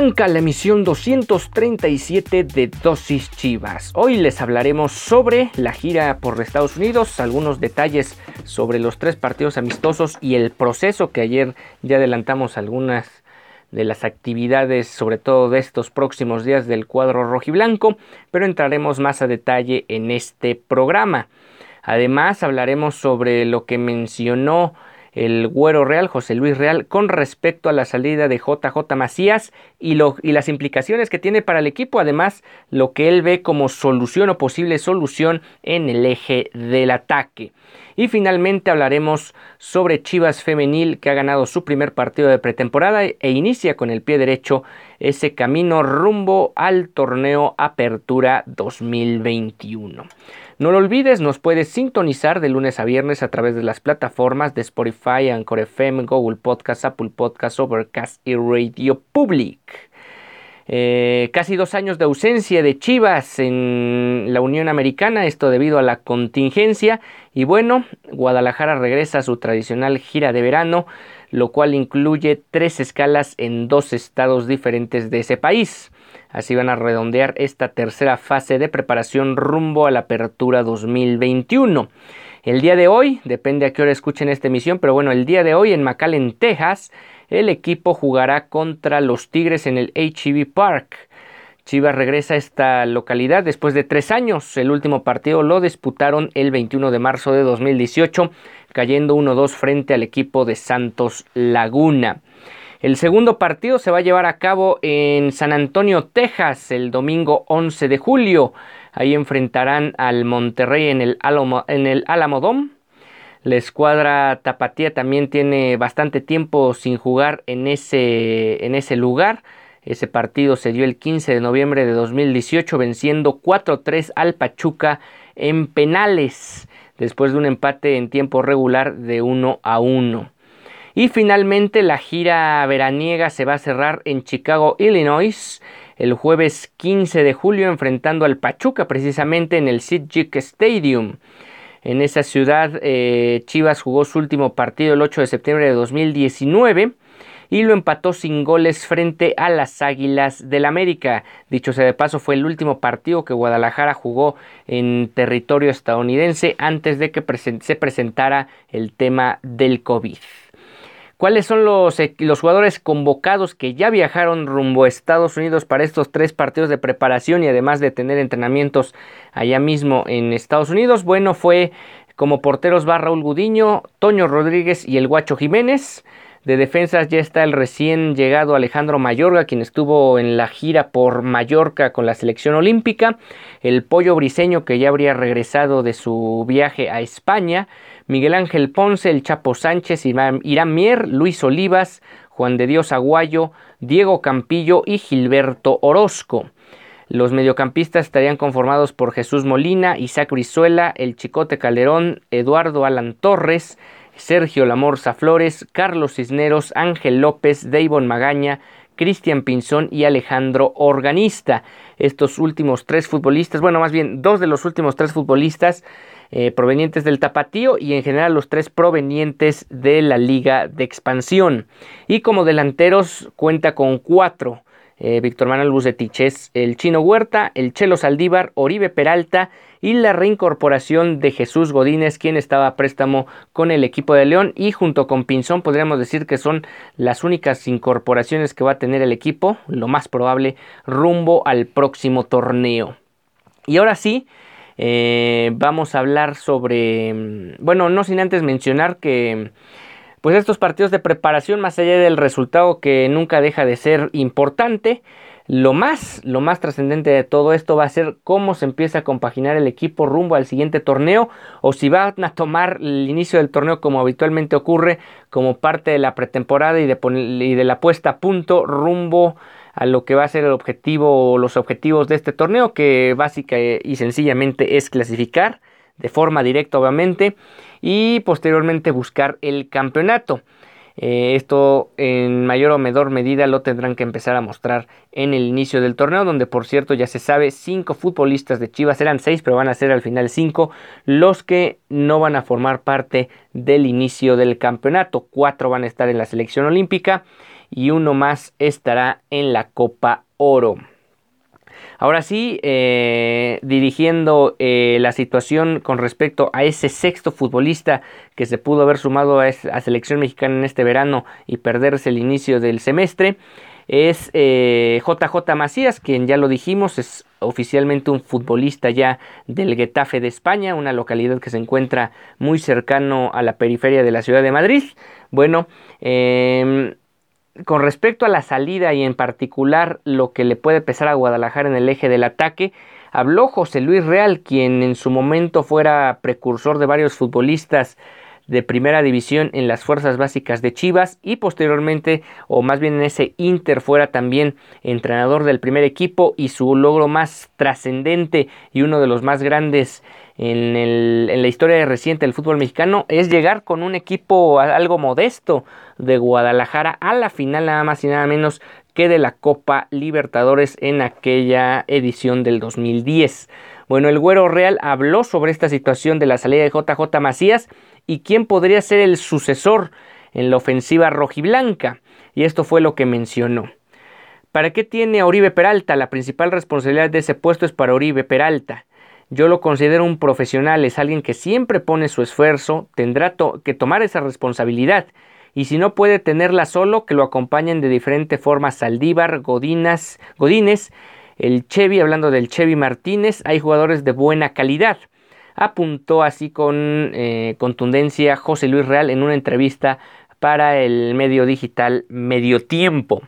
Arranca la emisión 237 de Dosis Chivas. Hoy les hablaremos sobre la gira por Estados Unidos, algunos detalles sobre los tres partidos amistosos y el proceso que ayer ya adelantamos algunas de las actividades, sobre todo de estos próximos días del cuadro rojiblanco, pero entraremos más a detalle en este programa. Además hablaremos sobre lo que mencionó el Güero Real, José Luis Real, con respecto a la salida de JJ Macías y, las implicaciones que tiene para el equipo, además lo que él ve como solución o posible solución en el eje del ataque. Y finalmente hablaremos sobre Chivas Femenil que ha ganado su primer partido de pretemporada e inicia con el pie derecho ese camino rumbo al torneo Apertura 2021. No lo olvides, nos puedes sintonizar de lunes a viernes a través de las plataformas de Spotify, Anchor FM, Google Podcast, Apple Podcast, Overcast y Radio Public. Eh, casi dos años de ausencia de Chivas en la Unión Americana, esto debido a la contingencia. Y bueno, Guadalajara regresa a su tradicional gira de verano, lo cual incluye tres escalas en dos estados diferentes de ese país. Así van a redondear esta tercera fase de preparación rumbo a la apertura 2021. El día de hoy, depende a qué hora escuchen esta emisión, pero bueno, el día de hoy en McAllen, Texas, el equipo jugará contra los Tigres en el HEB Park. Chivas regresa a esta localidad después de tres años. El último partido lo disputaron el 21 de marzo de 2018, cayendo 1-2 frente al equipo de Santos Laguna. El segundo partido se va a llevar a cabo en San Antonio, Texas, el domingo 11 de julio. Ahí enfrentarán al Monterrey en el, Alamo, en el. La escuadra Tapatía también tiene bastante tiempo sin jugar en ese, en ese lugar. Ese partido se dio el 15 de noviembre de 2018 venciendo 4-3 al Pachuca en penales después de un empate en tiempo regular de 1 a 1. Y finalmente la gira veraniega se va a cerrar en Chicago, Illinois, el jueves 15 de julio enfrentando al Pachuca precisamente en el Sidjic Stadium. En esa ciudad eh, Chivas jugó su último partido el 8 de septiembre de 2019 y lo empató sin goles frente a las Águilas del América. Dicho sea de paso, fue el último partido que Guadalajara jugó en territorio estadounidense antes de que se presentara el tema del COVID. ¿Cuáles son los, eh, los, jugadores convocados que ya viajaron rumbo a Estados Unidos para estos tres partidos de preparación y además de tener entrenamientos allá mismo en Estados Unidos? Bueno, fue como porteros va Raúl Gudiño, Toño Rodríguez y el Guacho Jiménez. De defensas ya está el recién llegado Alejandro Mayorga, quien estuvo en la gira por Mallorca con la selección olímpica. El Pollo Briseño, que ya habría regresado de su viaje a España. Miguel Ángel Ponce, el Chapo Sánchez, Irán Mier, Luis Olivas, Juan de Dios Aguayo, Diego Campillo y Gilberto Orozco. Los mediocampistas estarían conformados por Jesús Molina, Isaac Brizuela, el Chicote Calderón, Eduardo Alan Torres, Sergio Lamorza Flores, Carlos Cisneros, Ángel López, Davon Magaña, Cristian Pinzón y Alejandro Organista. Estos últimos tres futbolistas, bueno, más bien dos de los últimos tres futbolistas eh, provenientes del Tapatío y en general los tres provenientes de la Liga de Expansión. Y como delanteros cuenta con cuatro. Eh, Víctor Manuel Bucetich el Chino Huerta, el Chelo Saldívar, Oribe Peralta y la reincorporación de Jesús Godínez, quien estaba a préstamo con el equipo de León y junto con Pinzón podríamos decir que son las únicas incorporaciones que va a tener el equipo, lo más probable, rumbo al próximo torneo. Y ahora sí, Eh, vamos a hablar sobre, mm, bueno, no sin antes mencionar que pues estos partidos de preparación, más allá del resultado que nunca deja de ser importante, lo más, lo más trascendente de todo esto va a ser cómo se empieza a compaginar el equipo rumbo al siguiente torneo o si van a tomar el inicio del torneo como habitualmente ocurre como parte de la pretemporada y de, la puesta a punto rumbo lo que va a ser el objetivo o los objetivos de este torneo que básica y sencillamente es clasificar de forma directa obviamente y posteriormente buscar el campeonato. Eh, esto en mayor o menor medida lo tendrán que empezar a mostrar en el inicio del torneo, donde por cierto ya se sabe, cinco futbolistas de Chivas, eran seis, pero van a ser al final cinco, los que no van a formar parte del inicio del campeonato. Cuatro van a estar en la selección olímpica y uno más estará en la Copa Oro. Ahora sí, eh, dirigiendo eh, la situación con respecto a ese sexto futbolista que se pudo haber sumado a, selección mexicana en este verano y perderse el inicio del semestre, es JJ eh, Macías, quien ya lo dijimos, es oficialmente un futbolista ya del Getafe de España, una localidad que se encuentra muy cercano a la periferia de la ciudad de Madrid. Bueno, eh, con respecto a la salida y en particular lo que le puede pesar a Guadalajara en el eje del ataque, habló José Luis Real, quien en su momento fuera precursor de varios futbolistas de primera división en las fuerzas básicas de Chivas y posteriormente, o más bien en ese Inter, fuera también entrenador del primer equipo y su logro más trascendente y uno de los más grandes en, en, la historia reciente del fútbol mexicano es llegar con un equipo algo modesto de Guadalajara a la final nada más y nada menos que de la Copa Libertadores en aquella edición del 2010. Bueno, el Güero Real habló sobre esta situación de la salida de JJ Macías y quién podría ser el sucesor en la ofensiva rojiblanca. Y esto fue lo que mencionó. ¿Para qué tiene Oribe Peralta? La principal responsabilidad de ese puesto es para Oribe Peralta. Yo lo considero un profesional, es alguien que siempre pone su esfuerzo, tendrá que tomar esa responsabilidad y si no puede tenerla solo, que lo acompañen de diferente forma Saldívar, Godinas, Godínez, el Chevy, hablando del Chevy Martínez, hay jugadores de buena calidad. Apuntó así con eh, contundencia José Luis Real en una entrevista para el medio digital Medio Tiempo.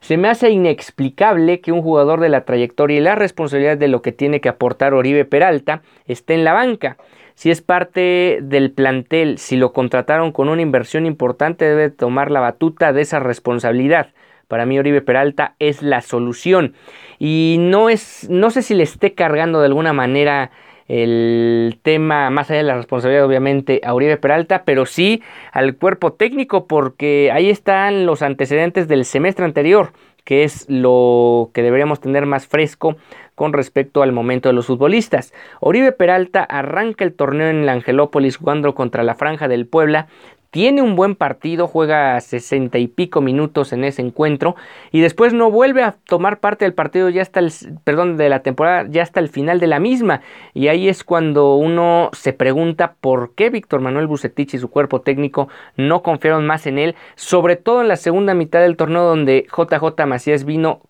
Se me hace inexplicable que un jugador de la trayectoria y la responsabilidad de lo que tiene que aportar Oribe Peralta esté en la banca si es parte del plantel, si lo contrataron con una inversión importante, debe tomar la batuta de esa responsabilidad. Para mí Oribe Peralta es la solución y no es no sé si le esté cargando de alguna manera el tema más allá de la responsabilidad obviamente a Oribe Peralta, pero sí al cuerpo técnico porque ahí están los antecedentes del semestre anterior que es lo que deberíamos tener más fresco con respecto al momento de los futbolistas. Oribe Peralta arranca el torneo en la Angelópolis jugando contra la Franja del Puebla, tiene un buen partido, juega sesenta y pico minutos en ese encuentro y después no vuelve a tomar parte del partido ya hasta el, perdón, de la temporada ya hasta el final de la misma y ahí es cuando uno se pregunta por qué Víctor Manuel Bucetich y su cuerpo técnico no confiaron más en él, sobre todo en la segunda mitad del torneo donde JJ Macías vino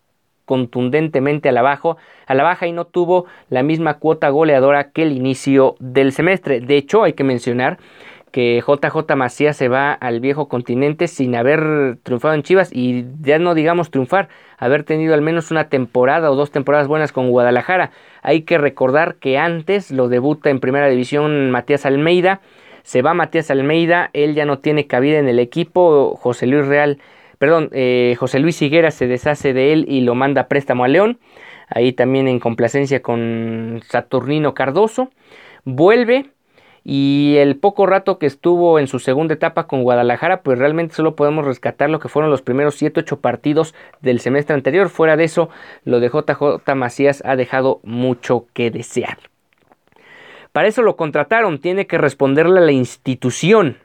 contundentemente a la, bajo, a la baja y no tuvo la misma cuota goleadora que el inicio del semestre. De hecho, hay que mencionar que JJ Macías se va al viejo continente sin haber triunfado en Chivas y ya no digamos triunfar, haber tenido al menos una temporada o dos temporadas buenas con Guadalajara. Hay que recordar que antes lo debuta en primera división Matías Almeida, se va Matías Almeida, él ya no tiene cabida en el equipo, José Luis Real, perdón, eh, José Luis Higuera se deshace de él y lo manda préstamo a León, ahí también en complacencia con Saturnino Cardoso, vuelve y el poco rato que estuvo en su segunda etapa con Guadalajara, pues realmente solo podemos rescatar lo que fueron los primeros 7-8 partidos del semestre anterior. Fuera de eso, lo de JJ Macías ha dejado mucho que desear. Para eso lo contrataron, tiene que responderle a la institución,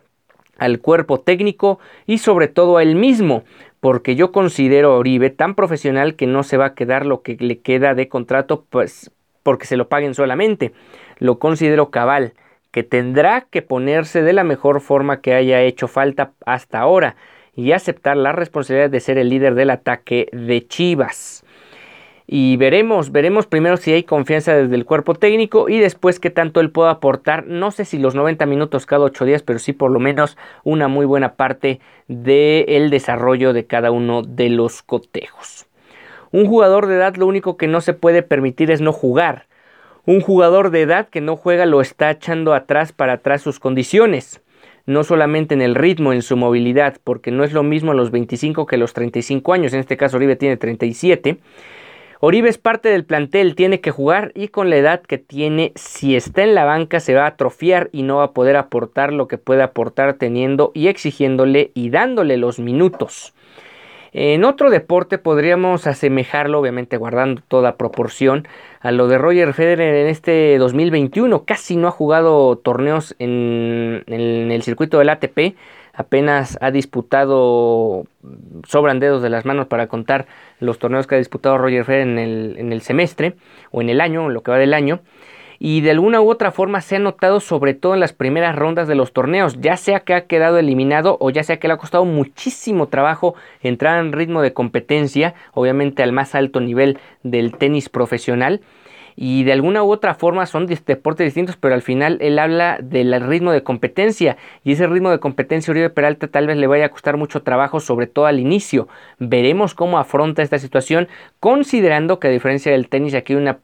al cuerpo técnico y sobre todo a él mismo, porque yo considero a Oribe tan profesional que no se va a quedar lo que le queda de contrato pues porque se lo paguen solamente. Lo considero cabal que tendrá que ponerse de la mejor forma que haya hecho falta hasta ahora y aceptar la responsabilidad de ser el líder del ataque de Chivas. y veremos, veremos primero si hay confianza desde el cuerpo técnico y después qué tanto él pueda aportar, no sé si los 90 minutos cada 8 días, pero sí por lo menos una muy buena parte del desarrollo de cada uno de los cotejos. Un jugador de edad lo único que no se puede permitir es no jugar. Un jugador de edad que no juega lo está echando atrás para atrás sus condiciones. No solamente en el ritmo, en su movilidad, porque no es lo mismo los 25 que los 35 años, en este caso Oribe tiene 37, Oribe es parte del plantel, tiene que jugar y con la edad que tiene, si está en la banca se va a atrofiar y no va a poder aportar lo que puede aportar teniendo y exigiéndole y dándole los minutos. En otro deporte podríamos asemejarlo, obviamente guardando toda proporción, a lo de Roger Federer en este 2021. Casi no ha jugado torneos en, el circuito del ATP apenas ha disputado, sobran dedos de las manos para contar los torneos que ha disputado Roger Federer en el, en el semestre o en el año, en lo que va del año. Y de alguna u otra forma se ha notado sobre todo en las primeras rondas de los torneos, ya sea que ha quedado eliminado o ya sea que le ha costado muchísimo trabajo entrar en ritmo de competencia, obviamente al más alto nivel del tenis profesional y de alguna u otra forma son deportes distintos, pero al final él habla del ritmo de competencia y ese ritmo de competencia Uribe Peralta tal vez le vaya a costar mucho trabajo, sobre todo al inicio. Veremos cómo afronta esta situación, considerando que a diferencia del tenis aquí hay una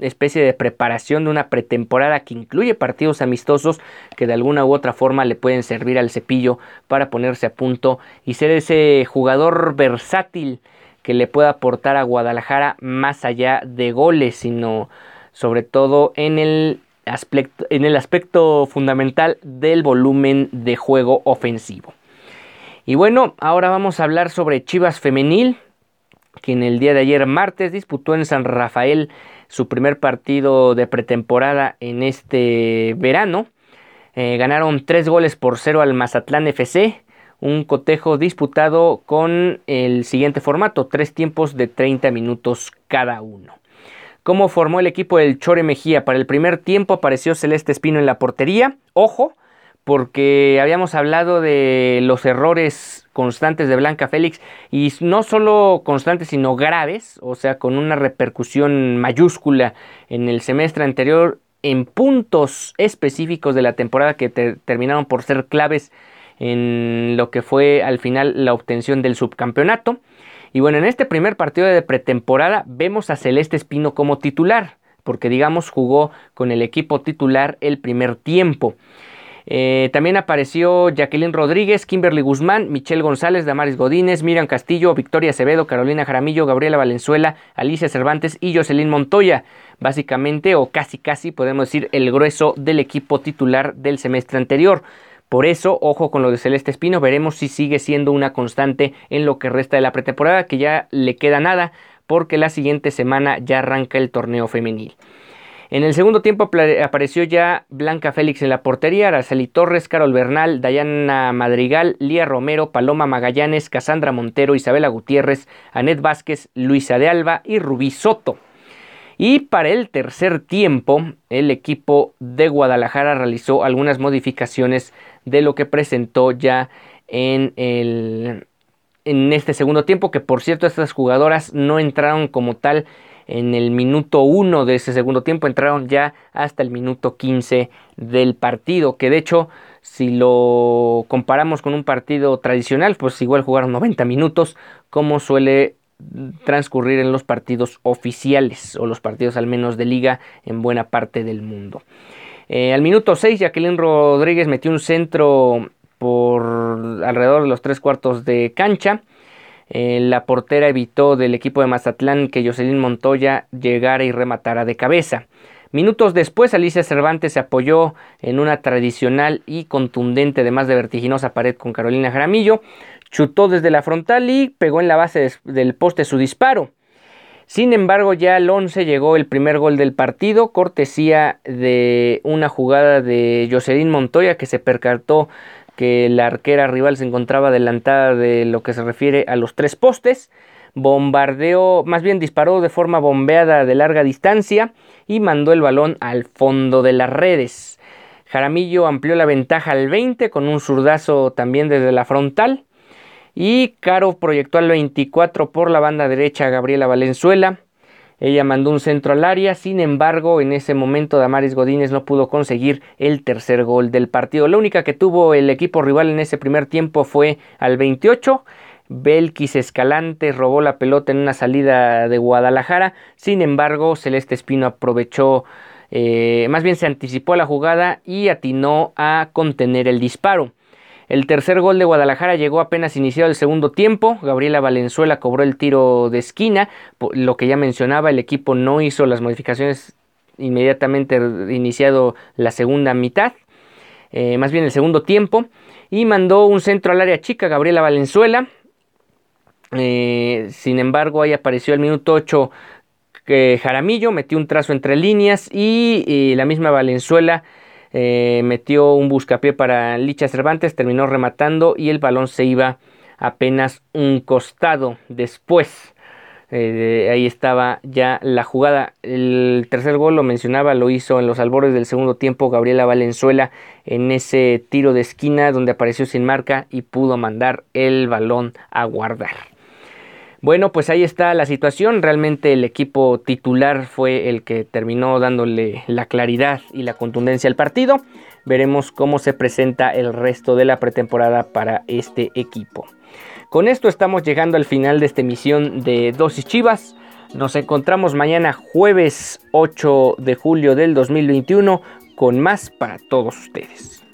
especie de preparación de una pretemporada que incluye partidos amistosos que de alguna u otra forma le pueden servir al cepillo para ponerse a punto y ser ese jugador versátil que le pueda aportar a Guadalajara más allá de goles, sino sobre todo en el aspecto, en el aspecto fundamental del volumen de juego ofensivo. Y bueno, ahora vamos a hablar sobre Chivas Femenil, que en el día de ayer martes disputó en San Rafael su primer partido de pretemporada en este verano. Eh, ganaron tres goles por cero al Mazatlán FC un cotejo disputado con el siguiente formato, tres tiempos de 30 minutos cada uno. ¿Cómo formó el equipo del Chore Mejía? Para el primer tiempo apareció Celeste Espino en la portería. Ojo, porque habíamos hablado de los errores constantes de Blanca Félix y no solo constantes sino graves, o sea, con una repercusión mayúscula en el semestre anterior en puntos específicos de la temporada que terminaron por ser claves en lo que fue al final la obtención del subcampeonato. Y bueno, en este primer partido de pretemporada vemos a Celeste Espino como titular, porque digamos jugó con el equipo titular el primer tiempo. Eh, también apareció Jacqueline Rodríguez, Kimberly Guzmán, Michelle González, Damaris Godínez, Miriam Castillo, Victoria Acevedo, Carolina Jaramillo, Gabriela Valenzuela, Alicia Cervantes y Jocelyn Montoya. Básicamente, o casi casi, podemos decir, el grueso del equipo titular del semestre anterior. Por eso, ojo con lo de Celeste Espino, veremos si sigue siendo una constante en lo que resta de la pretemporada, que ya le queda nada, porque la siguiente semana ya arranca el torneo femenil. En el segundo tiempo apareció ya Blanca Félix en la portería, Araceli Torres, Carol Bernal, Dayana Madrigal, Lía Romero, Paloma Magallanes, Casandra Montero, Isabela Gutiérrez, Anet Vázquez, Luisa de Alba y Rubí Soto. Y para el tercer tiempo, el equipo de Guadalajara realizó algunas modificaciones de lo que presentó ya en el en este segundo tiempo, que por cierto estas jugadoras no entraron como tal en el minuto 1 de ese segundo tiempo, entraron ya hasta el minuto 15 del partido, que de hecho si lo comparamos con un partido tradicional, pues igual jugaron 90 minutos, como suele transcurrir en los partidos oficiales o los partidos al menos de liga en buena parte del mundo. Eh, al minuto 6, Jacqueline Rodríguez metió un centro por alrededor de los tres cuartos de cancha. Eh, la portera evitó del equipo de Mazatlán que Jocelyn Montoya llegara y rematara de cabeza. Minutos después, Alicia Cervantes se apoyó en una tradicional y contundente, además de vertiginosa pared con Carolina Jaramillo, chutó desde la frontal y pegó en la base del poste su disparo. Sin embargo, ya al 11 llegó el primer gol del partido, cortesía de una jugada de Jocelyn Montoya que se percató que la arquera rival se encontraba adelantada de lo que se refiere a los tres postes. Bombardeó, más bien disparó de forma bombeada de larga distancia y mandó el balón al fondo de las redes. Jaramillo amplió la ventaja al 20 con un zurdazo también desde la frontal. Y Caro proyectó al 24 por la banda derecha a Gabriela Valenzuela. Ella mandó un centro al área, sin embargo, en ese momento Damaris Godínez no pudo conseguir el tercer gol del partido. La única que tuvo el equipo rival en ese primer tiempo fue al 28. Belkis Escalante robó la pelota en una salida de Guadalajara, sin embargo, Celeste Espino aprovechó, eh, más bien se anticipó a la jugada y atinó a contener el disparo. El tercer gol de Guadalajara llegó apenas iniciado el segundo tiempo. Gabriela Valenzuela cobró el tiro de esquina. Lo que ya mencionaba, el equipo no hizo las modificaciones inmediatamente iniciado la segunda mitad. Eh, más bien el segundo tiempo. Y mandó un centro al área chica, Gabriela Valenzuela. Eh, sin embargo, ahí apareció el minuto 8 que Jaramillo metió un trazo entre líneas y la misma Valenzuela eh, metió un buscapié para Licha Cervantes, terminó rematando y el balón se iba apenas un costado después. Eh, ahí estaba ya la jugada. El tercer gol lo mencionaba, lo hizo en los albores del segundo tiempo Gabriela Valenzuela en ese tiro de esquina donde apareció sin marca y pudo mandar el balón a guardar. Bueno, pues ahí está la situación. Realmente el equipo titular fue el que terminó dándole la claridad y la contundencia al partido. Veremos cómo se presenta el resto de la pretemporada para este equipo. Con esto estamos llegando al final de esta emisión de Dosis Chivas. Nos encontramos mañana jueves 8 de julio del 2021 con más para todos ustedes.